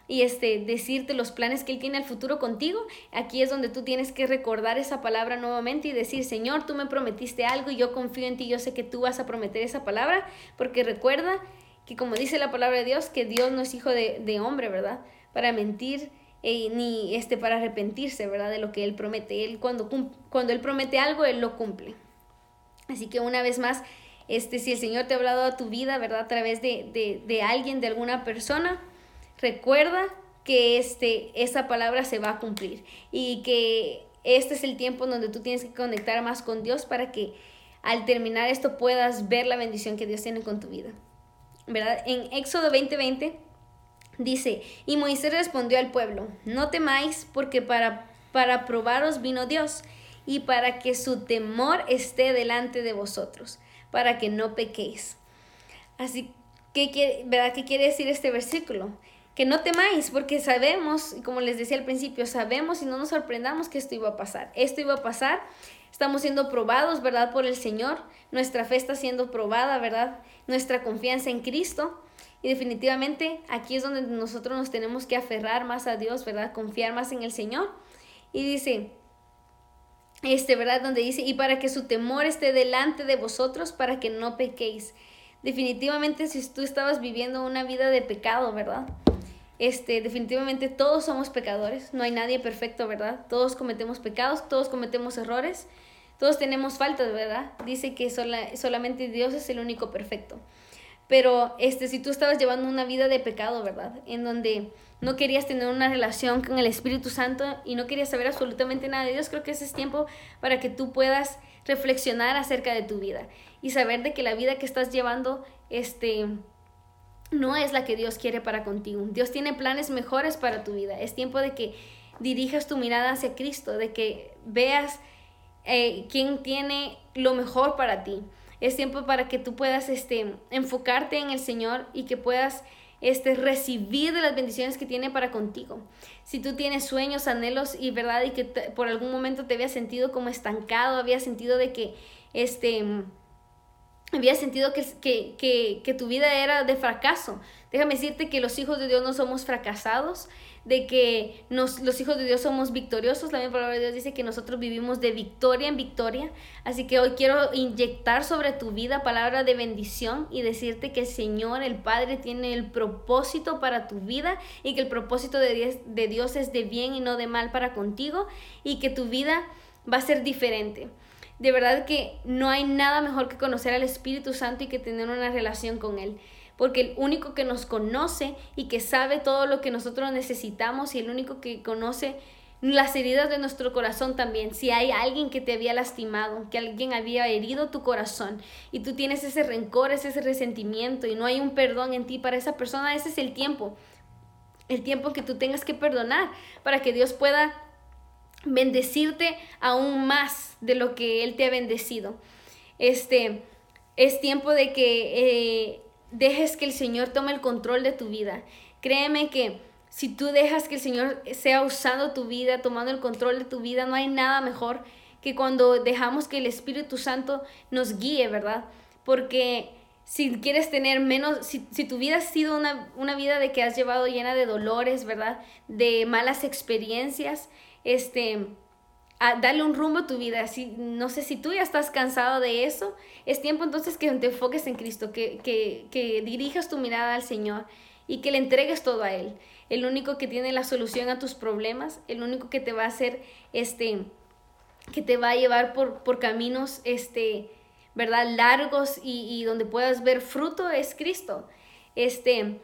y este decirte los planes que él tiene al futuro contigo, aquí es donde tú tienes que recordar esa palabra nuevamente y decir, "Señor, tú me prometiste algo y yo confío en ti, yo sé que tú vas a prometer esa palabra", porque recuerda que como dice la palabra de Dios, que Dios no es hijo de, hombre, ¿verdad? Para mentir eh, ni este para arrepentirse, ¿verdad? De lo que Él promete. Él cuando, cuando Él promete algo, Él lo cumple. Así que una vez más, este, si el Señor te ha hablado a tu vida, ¿verdad? A través de, de, alguien, de alguna persona, recuerda que este, esa palabra se va a cumplir y que este es el tiempo donde tú tienes que conectar más con Dios para que al terminar esto puedas ver la bendición que Dios tiene con tu vida. ¿Verdad? En Éxodo 20:20 dice, y Moisés respondió al pueblo, no temáis porque para, para probaros vino Dios y para que su temor esté delante de vosotros, para que no pequéis. Así que, ¿verdad? ¿Qué quiere decir este versículo? Que no temáis, porque sabemos, como les decía al principio, sabemos y no nos sorprendamos que esto iba a pasar. Esto iba a pasar, estamos siendo probados, ¿verdad? Por el Señor, nuestra fe está siendo probada, ¿verdad? nuestra confianza en Cristo. Y definitivamente aquí es donde nosotros nos tenemos que aferrar más a Dios, ¿verdad? Confiar más en el Señor. Y dice, este, ¿verdad? Donde dice, y para que su temor esté delante de vosotros, para que no pequéis. Definitivamente si tú estabas viviendo una vida de pecado, ¿verdad? Este, definitivamente todos somos pecadores, no hay nadie perfecto, ¿verdad? Todos cometemos pecados, todos cometemos errores. Todos tenemos faltas, ¿verdad? Dice que solamente Dios es el único perfecto. Pero este, si tú estabas llevando una vida de pecado, ¿verdad? En donde no querías tener una relación con el Espíritu Santo y no querías saber absolutamente nada de Dios, creo que ese es tiempo para que tú puedas reflexionar acerca de tu vida y saber de que la vida que estás llevando este no es la que Dios quiere para contigo. Dios tiene planes mejores para tu vida. Es tiempo de que dirijas tu mirada hacia Cristo, de que veas eh, quién tiene lo mejor para ti. Es tiempo para que tú puedas este, enfocarte en el Señor y que puedas este, recibir de las bendiciones que tiene para contigo. Si tú tienes sueños, anhelos y verdad y que por algún momento te habías sentido como estancado, había sentido de que este había sentido que, que, que, que, tu vida era de fracaso. Déjame decirte que los hijos de Dios no somos fracasados, de que nos, los hijos de Dios somos victoriosos. La misma palabra de Dios dice que nosotros vivimos de victoria en victoria. Así que hoy quiero inyectar sobre tu vida palabra de bendición y decirte que el Señor, el Padre, tiene el propósito para tu vida y que el propósito de de Dios es de bien y no de mal para contigo y que tu vida va a ser diferente. De verdad que no hay nada mejor que conocer al Espíritu Santo y que tener una relación con Él porque el único que nos conoce y que sabe todo lo que nosotros necesitamos y el único que conoce las heridas de nuestro corazón también. Si hay alguien que te había lastimado, que alguien había herido tu corazón y tú tienes ese rencor, ese resentimiento y no hay un perdón en ti para esa persona, ese es el tiempo. El tiempo que tú tengas que perdonar para que Dios pueda bendecirte aún más de lo que Él te ha bendecido. Este es tiempo de que eh, dejes que el Señor tome el control de tu vida. Créeme que si tú dejas que el Señor sea usando tu vida, tomando el control de tu vida, no hay nada mejor que cuando dejamos que el Espíritu Santo nos guíe, ¿verdad? Porque si quieres tener menos, si, tu vida ha sido una, una, vida de que has llevado llena de dolores, ¿verdad? De malas experiencias, este, a darle un rumbo a tu vida. Si, no sé si tú ya estás cansado de eso, es tiempo entonces que te enfoques en Cristo, que, que, que dirijas tu mirada al Señor y que le entregues todo a Él. El único que tiene la solución a tus problemas, el único que te va a hacer, este, que te va a llevar por, por caminos, este, ¿verdad? Largos y, y donde puedas ver fruto es Cristo. Este,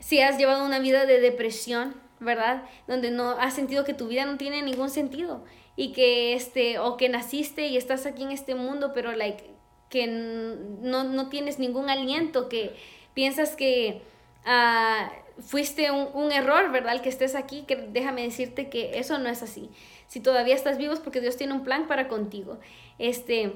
si has llevado una vida de depresión, ¿verdad? Donde no has sentido que tu vida no tiene ningún sentido y que este o que naciste y estás aquí en este mundo, pero like que no, no tienes ningún aliento, que piensas que uh, fuiste un, un, error, ¿verdad? El que estés aquí, que déjame decirte que eso no es así. Si todavía estás vivo es porque Dios tiene un plan para contigo. Este,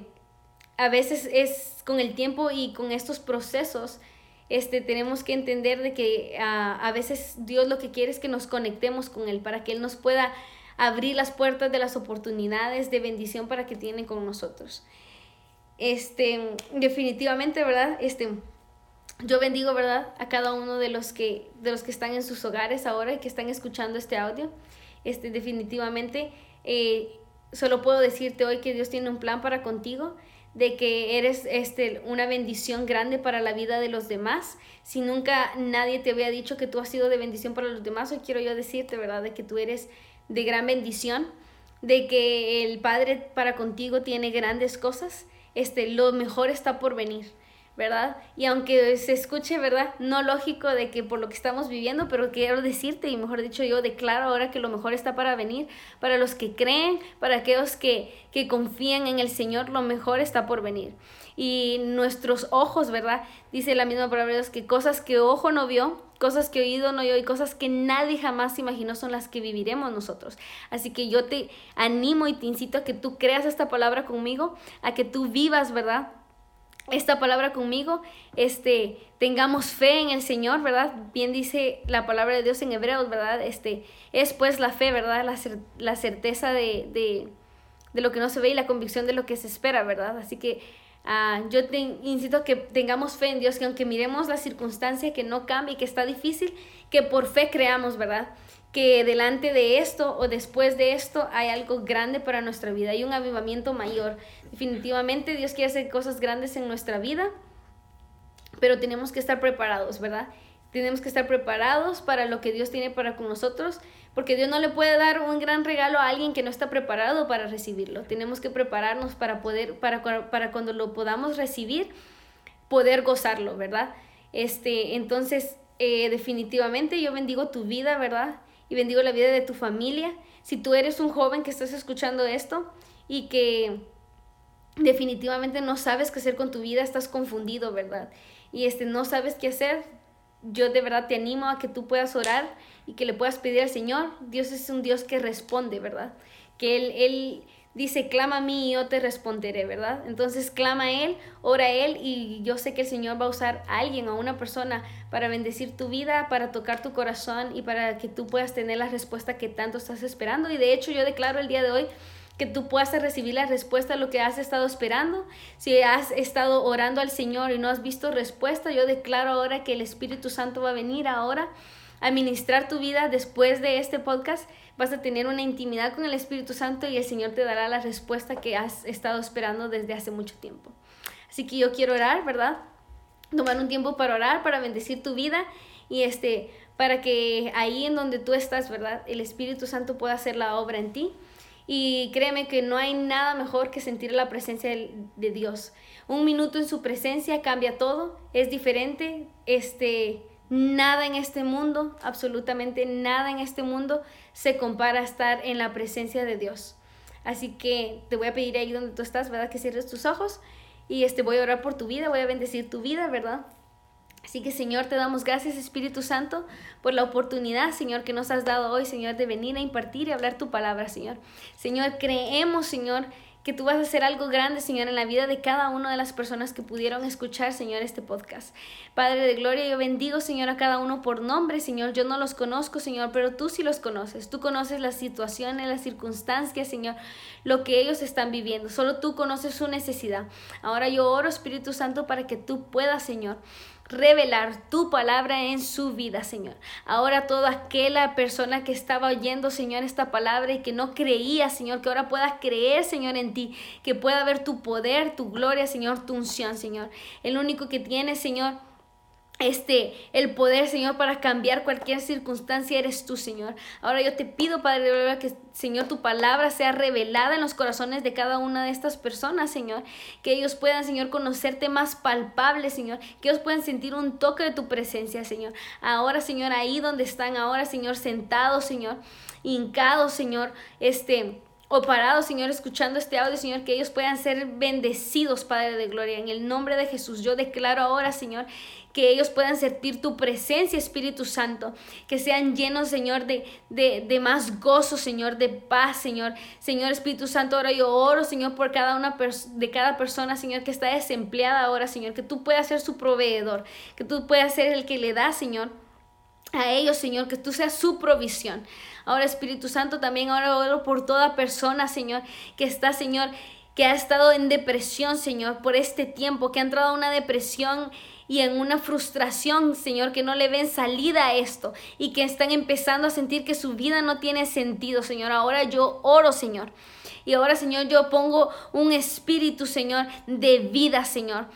a veces es con el tiempo y con estos procesos, este, tenemos que entender de que uh, a veces Dios lo que quiere es que nos conectemos con Él para que Él nos pueda abrir las puertas de las oportunidades de bendición para que tiene con nosotros. Este, definitivamente, ¿verdad? Este, yo bendigo, ¿verdad? A cada uno de los que, de los que están en sus hogares ahora y que están escuchando este audio. Este, definitivamente, eh, solo puedo decirte hoy que Dios tiene un plan para contigo, de que eres este, una bendición grande para la vida de los demás. Si nunca nadie te había dicho que tú has sido de bendición para los demás, hoy quiero yo decirte, ¿verdad? De que tú eres de gran bendición, de que el Padre para contigo tiene grandes cosas, este, lo mejor está por venir. ¿Verdad? Y aunque se escuche, ¿verdad? No lógico de que por lo que estamos viviendo, pero quiero decirte, y mejor dicho yo, declaro ahora que lo mejor está para venir, para los que creen, para aquellos que, que confían en el Señor, lo mejor está por venir. Y nuestros ojos, ¿verdad? Dice la misma palabra de Dios, que cosas que ojo no vio, cosas que oído no oyó y cosas que nadie jamás imaginó son las que viviremos nosotros. Así que yo te animo y te incito a que tú creas esta palabra conmigo, a que tú vivas, ¿verdad? Esta palabra conmigo, este, tengamos fe en el Señor, ¿verdad? Bien dice la palabra de Dios en Hebreos, ¿verdad? Este, es pues la fe, ¿verdad? La, la certeza de, de, de, lo que no se ve y la convicción de lo que se espera, ¿verdad? Así que uh, yo te incito a que tengamos fe en Dios, que aunque miremos la circunstancia que no cambie, que está difícil, que por fe creamos, ¿verdad? Que delante de esto o después de esto hay algo grande para nuestra vida, hay un avivamiento mayor. Definitivamente Dios quiere hacer cosas grandes en nuestra vida, pero tenemos que estar preparados, ¿verdad? Tenemos que estar preparados para lo que Dios tiene para con nosotros, porque Dios no le puede dar un gran regalo a alguien que no está preparado para recibirlo. Tenemos que prepararnos para poder, para, para cuando lo podamos recibir, poder gozarlo, ¿verdad? Este, entonces, eh, definitivamente yo bendigo tu vida, ¿verdad? Y bendigo la vida de tu familia. Si tú eres un joven que estás escuchando esto y que definitivamente no sabes qué hacer con tu vida, estás confundido, ¿verdad? Y este no sabes qué hacer, yo de verdad te animo a que tú puedas orar y que le puedas pedir al Señor. Dios es un Dios que responde, ¿verdad? Que Él, él dice, clama a mí y yo te responderé, ¿verdad? Entonces clama a Él, ora a Él y yo sé que el Señor va a usar a alguien, a una persona para bendecir tu vida, para tocar tu corazón y para que tú puedas tener la respuesta que tanto estás esperando. Y de hecho yo declaro el día de hoy que tú puedas recibir la respuesta a lo que has estado esperando. Si has estado orando al Señor y no has visto respuesta, yo declaro ahora que el Espíritu Santo va a venir ahora a ministrar tu vida después de este podcast vas a tener una intimidad con el Espíritu Santo y el Señor te dará la respuesta que has estado esperando desde hace mucho tiempo. Así que yo quiero orar, ¿verdad? Tomar un tiempo para orar, para bendecir tu vida y este para que ahí en donde tú estás, ¿verdad? El Espíritu Santo pueda hacer la obra en ti. Y créeme que no hay nada mejor que sentir la presencia de Dios. Un minuto en su presencia cambia todo, es diferente, este Nada en este mundo, absolutamente nada en este mundo se compara a estar en la presencia de Dios. Así que te voy a pedir ahí donde tú estás, ¿verdad? Que cierres tus ojos y este voy a orar por tu vida, voy a bendecir tu vida, ¿verdad? Así que Señor, te damos gracias Espíritu Santo por la oportunidad, Señor, que nos has dado hoy, Señor, de venir a impartir y hablar tu palabra, Señor. Señor, creemos, Señor, que tú vas a hacer algo grande, Señor, en la vida de cada una de las personas que pudieron escuchar, Señor, este podcast. Padre de Gloria, yo bendigo, Señor, a cada uno por nombre, Señor. Yo no los conozco, Señor, pero tú sí los conoces. Tú conoces las situaciones, las circunstancias, Señor, lo que ellos están viviendo. Solo tú conoces su necesidad. Ahora yo oro, Espíritu Santo, para que tú puedas, Señor, revelar tu palabra en su vida, Señor. Ahora toda aquella persona que estaba oyendo, Señor, esta palabra y que no creía, Señor, que ahora puedas creer, Señor, en ti, que pueda ver tu poder, tu gloria, Señor, tu unción, Señor. El único que tiene, Señor, este, el poder, Señor, para cambiar cualquier circunstancia eres tú, Señor. Ahora yo te pido, Padre de que, Señor, tu palabra sea revelada en los corazones de cada una de estas personas, Señor. Que ellos puedan, Señor, conocerte más palpable, Señor. Que ellos puedan sentir un toque de tu presencia, Señor. Ahora, Señor, ahí donde están, ahora, Señor, sentados, Señor, hincados, Señor, este o parados, Señor, escuchando este audio, Señor, que ellos puedan ser bendecidos, Padre de Gloria. En el nombre de Jesús, yo declaro ahora, Señor, que ellos puedan sentir tu presencia, Espíritu Santo, que sean llenos, Señor, de, de, más gozo, Señor, de paz, Señor. Señor Espíritu Santo, ahora yo oro, Señor, por cada una de cada persona, Señor, que está desempleada ahora, Señor, que tú puedas ser su proveedor, que tú puedas ser el que le da, Señor, a ellos, Señor, que tú seas su provisión. Ahora, Espíritu Santo, también ahora oro por toda persona, Señor, que está, Señor, que ha estado en depresión, Señor, por este tiempo, que ha entrado a una depresión y en una frustración, Señor, que no le ven salida a esto y que están empezando a sentir que su vida no tiene sentido, Señor. Ahora yo oro, Señor. Y ahora, Señor, yo pongo un espíritu, Señor, de vida, Señor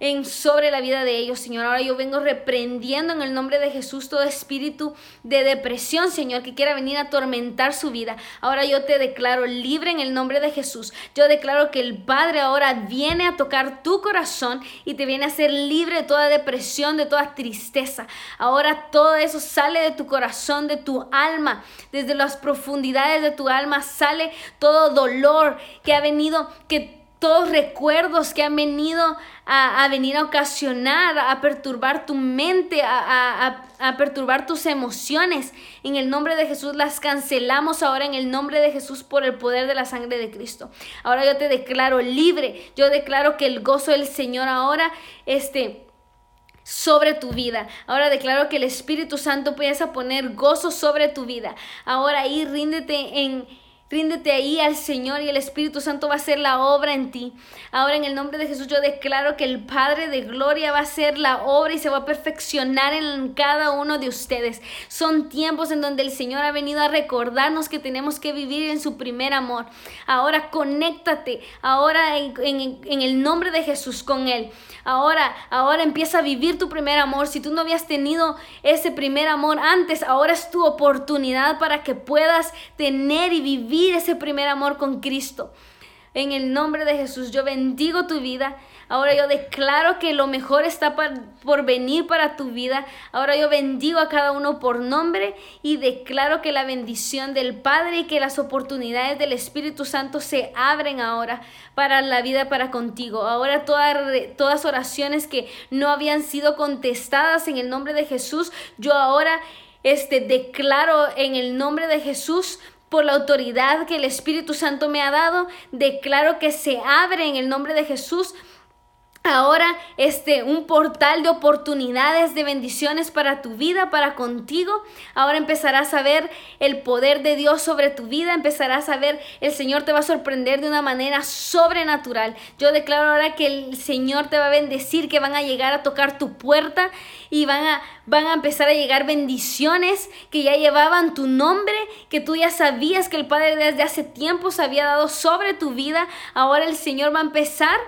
en sobre la vida de ellos, Señor. Ahora yo vengo reprendiendo en el nombre de Jesús todo espíritu de depresión, Señor, que quiera venir a atormentar su vida. Ahora yo te declaro libre en el nombre de Jesús. Yo declaro que el Padre ahora viene a tocar tu corazón y te viene a hacer libre de toda depresión, de toda tristeza. Ahora todo eso sale de tu corazón, de tu alma, desde las profundidades de tu alma sale todo dolor que ha venido, que todos recuerdos que han venido a, venir a ocasionar, a perturbar tu mente, a, a, perturbar tus emociones. En el nombre de Jesús las cancelamos ahora en el nombre de Jesús por el poder de la sangre de Cristo. Ahora yo te declaro libre, yo declaro que el gozo del Señor ahora, este sobre tu vida. Ahora declaro que el Espíritu Santo empieza a poner gozo sobre tu vida. Ahora ahí ríndete en Ríndete ahí al Señor y el Espíritu Santo va a hacer la obra en ti. Ahora en el nombre de Jesús yo declaro que el Padre de Gloria va a hacer la obra y se va a perfeccionar en cada uno de ustedes. Son tiempos en donde el Señor ha venido a recordarnos que tenemos que vivir en su primer amor. Ahora conéctate, ahora en, en el nombre de Jesús con Él. Ahora, ahora empieza a vivir tu primer amor. Si tú no habías tenido ese primer amor antes, ahora es tu oportunidad para que puedas tener y vivir ese primer amor con Cristo. En el nombre de Jesús, yo bendigo tu vida. Ahora yo declaro que lo mejor está por venir para tu vida. Ahora yo bendigo a cada uno por nombre y declaro que la bendición del Padre y que las oportunidades del Espíritu Santo se abren ahora para la vida para contigo. Ahora todas, todas oraciones que no habían sido contestadas en el nombre de Jesús, yo ahora este declaro en el nombre de Jesús por la autoridad que el Espíritu Santo me ha dado, declaro que se abre en el nombre de Jesús Ahora, este, un portal de oportunidades, de bendiciones para tu vida, para contigo. Ahora empezarás a ver el poder de Dios sobre tu vida, empezarás a ver, el Señor te va a sorprender de una manera sobrenatural. Yo declaro ahora que el Señor te va a bendecir, que van a llegar a tocar tu puerta y van a, van a empezar a llegar bendiciones que ya llevaban tu nombre, que tú ya sabías que el Padre desde hace tiempo se había dado sobre tu vida. Ahora el Señor va a empezar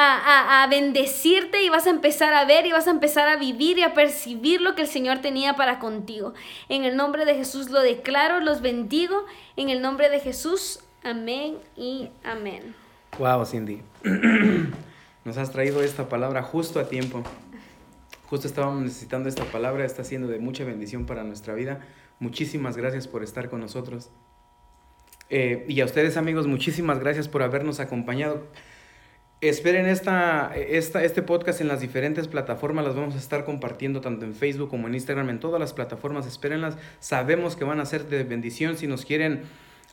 a, bendecirte y vas a empezar a ver y vas a empezar a vivir y a percibir lo que el Señor tenía para contigo. En el nombre de Jesús lo declaro, los bendigo. En el nombre de Jesús, amén y amén. Wow, Cindy. Nos has traído esta palabra justo a tiempo. Justo estábamos necesitando esta palabra, está siendo de mucha bendición para nuestra vida. Muchísimas gracias por estar con nosotros. Eh, y a ustedes amigos, muchísimas gracias por habernos acompañado. Esperen esta, esta, este podcast en las diferentes plataformas, las vamos a estar compartiendo tanto en Facebook como en Instagram, en todas las plataformas, espérenlas, sabemos que van a ser de bendición, si nos quieren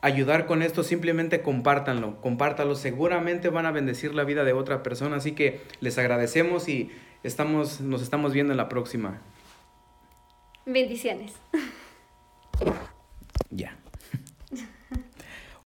ayudar con esto, simplemente compártanlo, compártanlo, seguramente van a bendecir la vida de otra persona, así que les agradecemos y estamos, nos estamos viendo en la próxima. Bendiciones.